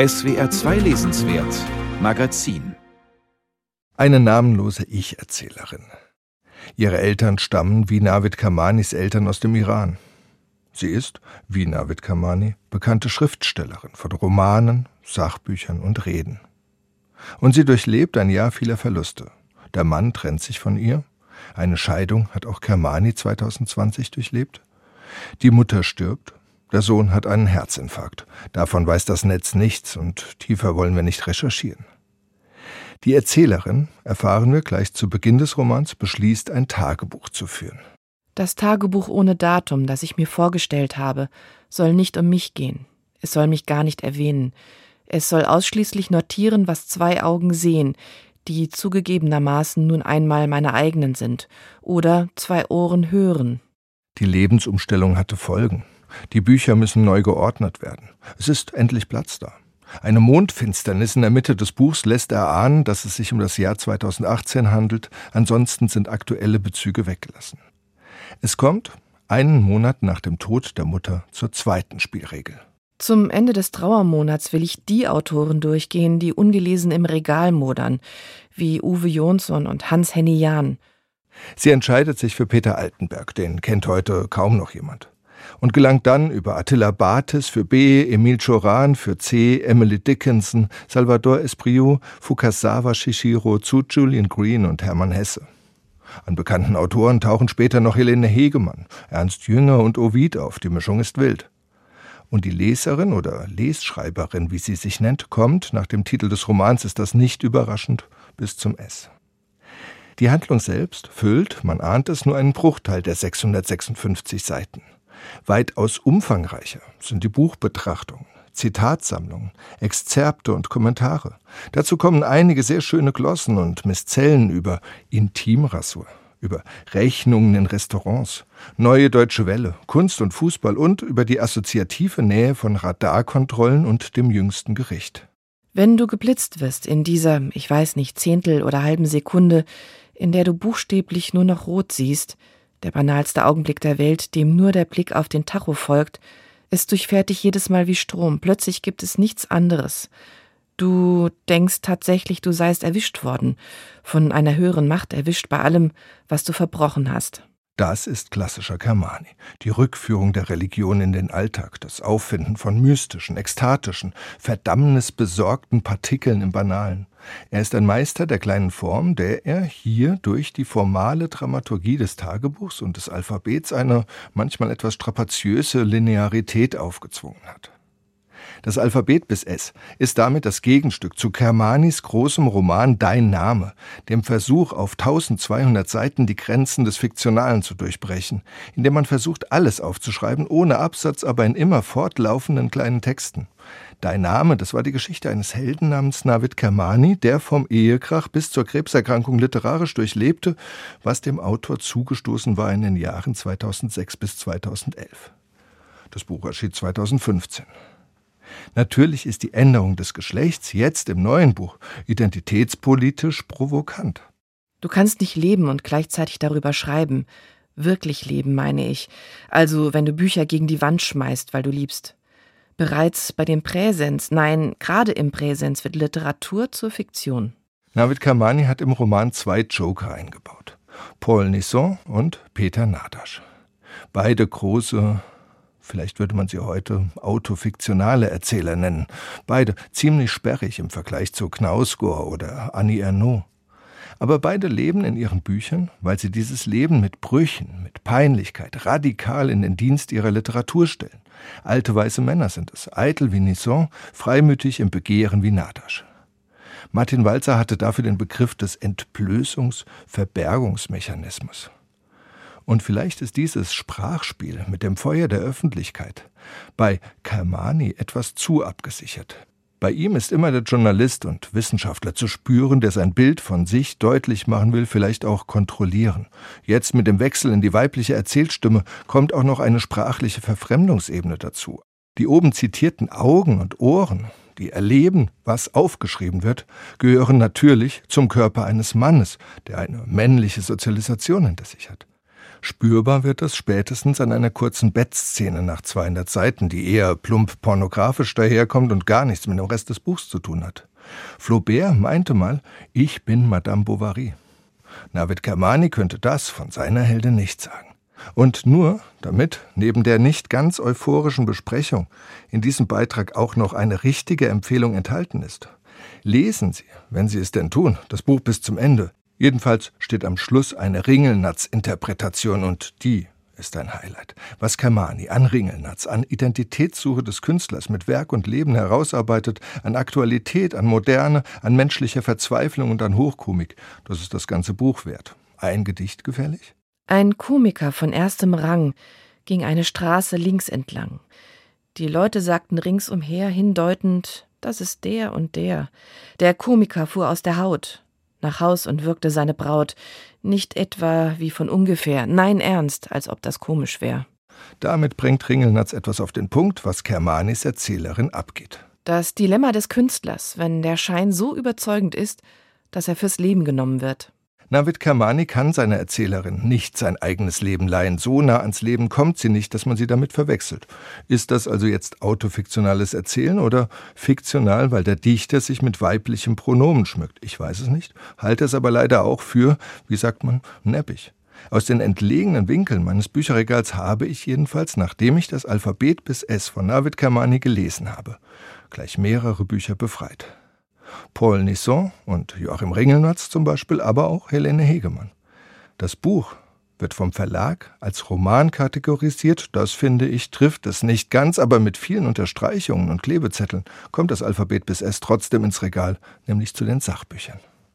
SWR 2 Lesenswert Magazin Eine namenlose Ich-Erzählerin. Ihre Eltern stammen wie Navid Kamanis Eltern aus dem Iran. Sie ist, wie Navid Kamani, bekannte Schriftstellerin von Romanen, Sachbüchern und Reden. Und sie durchlebt ein Jahr vieler Verluste. Der Mann trennt sich von ihr. Eine Scheidung hat auch Kermani 2020 durchlebt. Die Mutter stirbt. Der Sohn hat einen Herzinfarkt. Davon weiß das Netz nichts und tiefer wollen wir nicht recherchieren. Die Erzählerin, erfahren wir gleich zu Beginn des Romans, beschließt, ein Tagebuch zu führen. Das Tagebuch ohne Datum, das ich mir vorgestellt habe, soll nicht um mich gehen. Es soll mich gar nicht erwähnen. Es soll ausschließlich notieren, was zwei Augen sehen, die zugegebenermaßen nun einmal meine eigenen sind, oder zwei Ohren hören. Die Lebensumstellung hatte Folgen. Die Bücher müssen neu geordnet werden. Es ist endlich Platz da. Eine Mondfinsternis in der Mitte des Buchs lässt erahnen, dass es sich um das Jahr 2018 handelt, ansonsten sind aktuelle Bezüge weggelassen. Es kommt, einen Monat nach dem Tod der Mutter, zur zweiten Spielregel. Zum Ende des Trauermonats will ich die Autoren durchgehen, die ungelesen im Regal modern, wie Uwe Jonsson und Hans-Henny Jahn. Sie entscheidet sich für Peter Altenberg, den kennt heute kaum noch jemand. Und gelangt dann über Attila Bates für B, Emil Choran für C, Emily Dickinson, Salvador Espriu, Fukasawa Shishiro zu Julian Green und Hermann Hesse. An bekannten Autoren tauchen später noch Helene Hegemann, Ernst Jünger und Ovid auf, die Mischung ist wild. Und die Leserin oder Lesschreiberin, wie sie sich nennt, kommt, nach dem Titel des Romans ist das nicht überraschend, bis zum S. Die Handlung selbst füllt, man ahnt es, nur einen Bruchteil der 656 Seiten. Weitaus umfangreicher sind die Buchbetrachtungen, Zitatsammlungen, Exzerpte und Kommentare. Dazu kommen einige sehr schöne Glossen und Miszellen über Intimrasur, über Rechnungen in Restaurants, neue deutsche Welle, Kunst und Fußball und über die assoziative Nähe von Radarkontrollen und dem jüngsten Gericht. Wenn du geblitzt wirst in dieser, ich weiß nicht, Zehntel oder halben Sekunde, in der du buchstäblich nur noch rot siehst, der banalste Augenblick der Welt, dem nur der Blick auf den Tacho folgt, es durchfährt dich jedes Mal wie Strom. Plötzlich gibt es nichts anderes. Du denkst tatsächlich, du seist erwischt worden, von einer höheren Macht erwischt bei allem, was du verbrochen hast. Das ist klassischer Kermani. Die Rückführung der Religion in den Alltag, das Auffinden von mystischen, ekstatischen, verdammnisbesorgten Partikeln im Banalen. Er ist ein Meister der kleinen Form, der er hier durch die formale Dramaturgie des Tagebuchs und des Alphabets eine manchmal etwas strapaziöse Linearität aufgezwungen hat. Das Alphabet bis S ist damit das Gegenstück zu Kermanis großem Roman Dein Name, dem Versuch, auf 1200 Seiten die Grenzen des Fiktionalen zu durchbrechen, indem man versucht, alles aufzuschreiben, ohne Absatz, aber in immer fortlaufenden kleinen Texten. Dein Name, das war die Geschichte eines Helden namens Navid Kermani, der vom Ehekrach bis zur Krebserkrankung literarisch durchlebte, was dem Autor zugestoßen war in den Jahren 2006 bis 2011. Das Buch erschien 2015. Natürlich ist die Änderung des Geschlechts jetzt im neuen Buch identitätspolitisch provokant. Du kannst nicht leben und gleichzeitig darüber schreiben. Wirklich leben, meine ich. Also, wenn du Bücher gegen die Wand schmeißt, weil du liebst. Bereits bei dem Präsens, nein, gerade im Präsens wird Literatur zur Fiktion. Navid Kamani hat im Roman zwei Joker eingebaut. Paul Nisson und Peter Nadasch. Beide große vielleicht würde man sie heute autofiktionale Erzähler nennen, beide ziemlich sperrig im Vergleich zu Knausgård oder Annie Ernaux. Aber beide leben in ihren Büchern, weil sie dieses Leben mit Brüchen, mit Peinlichkeit radikal in den Dienst ihrer Literatur stellen. Alte weiße Männer sind es, eitel wie Nisson, freimütig im Begehren wie Nadasch. Martin Walzer hatte dafür den Begriff des Entblößungs-Verbergungsmechanismus. Und vielleicht ist dieses Sprachspiel mit dem Feuer der Öffentlichkeit bei Kermani etwas zu abgesichert. Bei ihm ist immer der Journalist und Wissenschaftler zu spüren, der sein Bild von sich deutlich machen will, vielleicht auch kontrollieren. Jetzt mit dem Wechsel in die weibliche Erzählstimme kommt auch noch eine sprachliche Verfremdungsebene dazu. Die oben zitierten Augen und Ohren, die erleben, was aufgeschrieben wird, gehören natürlich zum Körper eines Mannes, der eine männliche Sozialisation hinter sich hat. Spürbar wird das spätestens an einer kurzen Bettszene nach 200 Seiten, die eher plump pornografisch daherkommt und gar nichts mit dem Rest des Buchs zu tun hat. Flaubert meinte mal, ich bin Madame Bovary. Navid Kermani könnte das von seiner Heldin nicht sagen. Und nur, damit neben der nicht ganz euphorischen Besprechung in diesem Beitrag auch noch eine richtige Empfehlung enthalten ist. Lesen Sie, wenn Sie es denn tun, das Buch bis zum Ende. Jedenfalls steht am Schluss eine Ringelnatz-Interpretation und die ist ein Highlight. Was Kermani an Ringelnatz, an Identitätssuche des Künstlers mit Werk und Leben herausarbeitet, an Aktualität, an Moderne, an menschlicher Verzweiflung und an Hochkomik, das ist das ganze Buch wert. Ein Gedicht gefällig? Ein Komiker von erstem Rang ging eine Straße links entlang. Die Leute sagten ringsumher hindeutend, das ist der und der. Der Komiker fuhr aus der Haut, nach Haus und wirkte seine Braut, nicht etwa wie von ungefähr, nein ernst, als ob das komisch wär. Damit bringt Ringelnatz etwas auf den Punkt, was Kermanis Erzählerin abgeht. Das Dilemma des Künstlers, wenn der Schein so überzeugend ist, dass er fürs Leben genommen wird. Navid Kermani kann seiner Erzählerin nicht sein eigenes Leben leihen. So nah ans Leben kommt sie nicht, dass man sie damit verwechselt. Ist das also jetzt autofiktionales Erzählen oder fiktional, weil der Dichter sich mit weiblichem Pronomen schmückt? Ich weiß es nicht, halte es aber leider auch für, wie sagt man, neppig. Aus den entlegenen Winkeln meines Bücherregals habe ich jedenfalls, nachdem ich das Alphabet bis S von Navid Kermani gelesen habe, gleich mehrere Bücher befreit. Paul Nisson und Joachim Ringelnatz zum Beispiel, aber auch Helene Hegemann. Das Buch wird vom Verlag als Roman kategorisiert. Das finde ich trifft es nicht ganz, aber mit vielen Unterstreichungen und Klebezetteln kommt das Alphabet bis S trotzdem ins Regal, nämlich zu den Sachbüchern.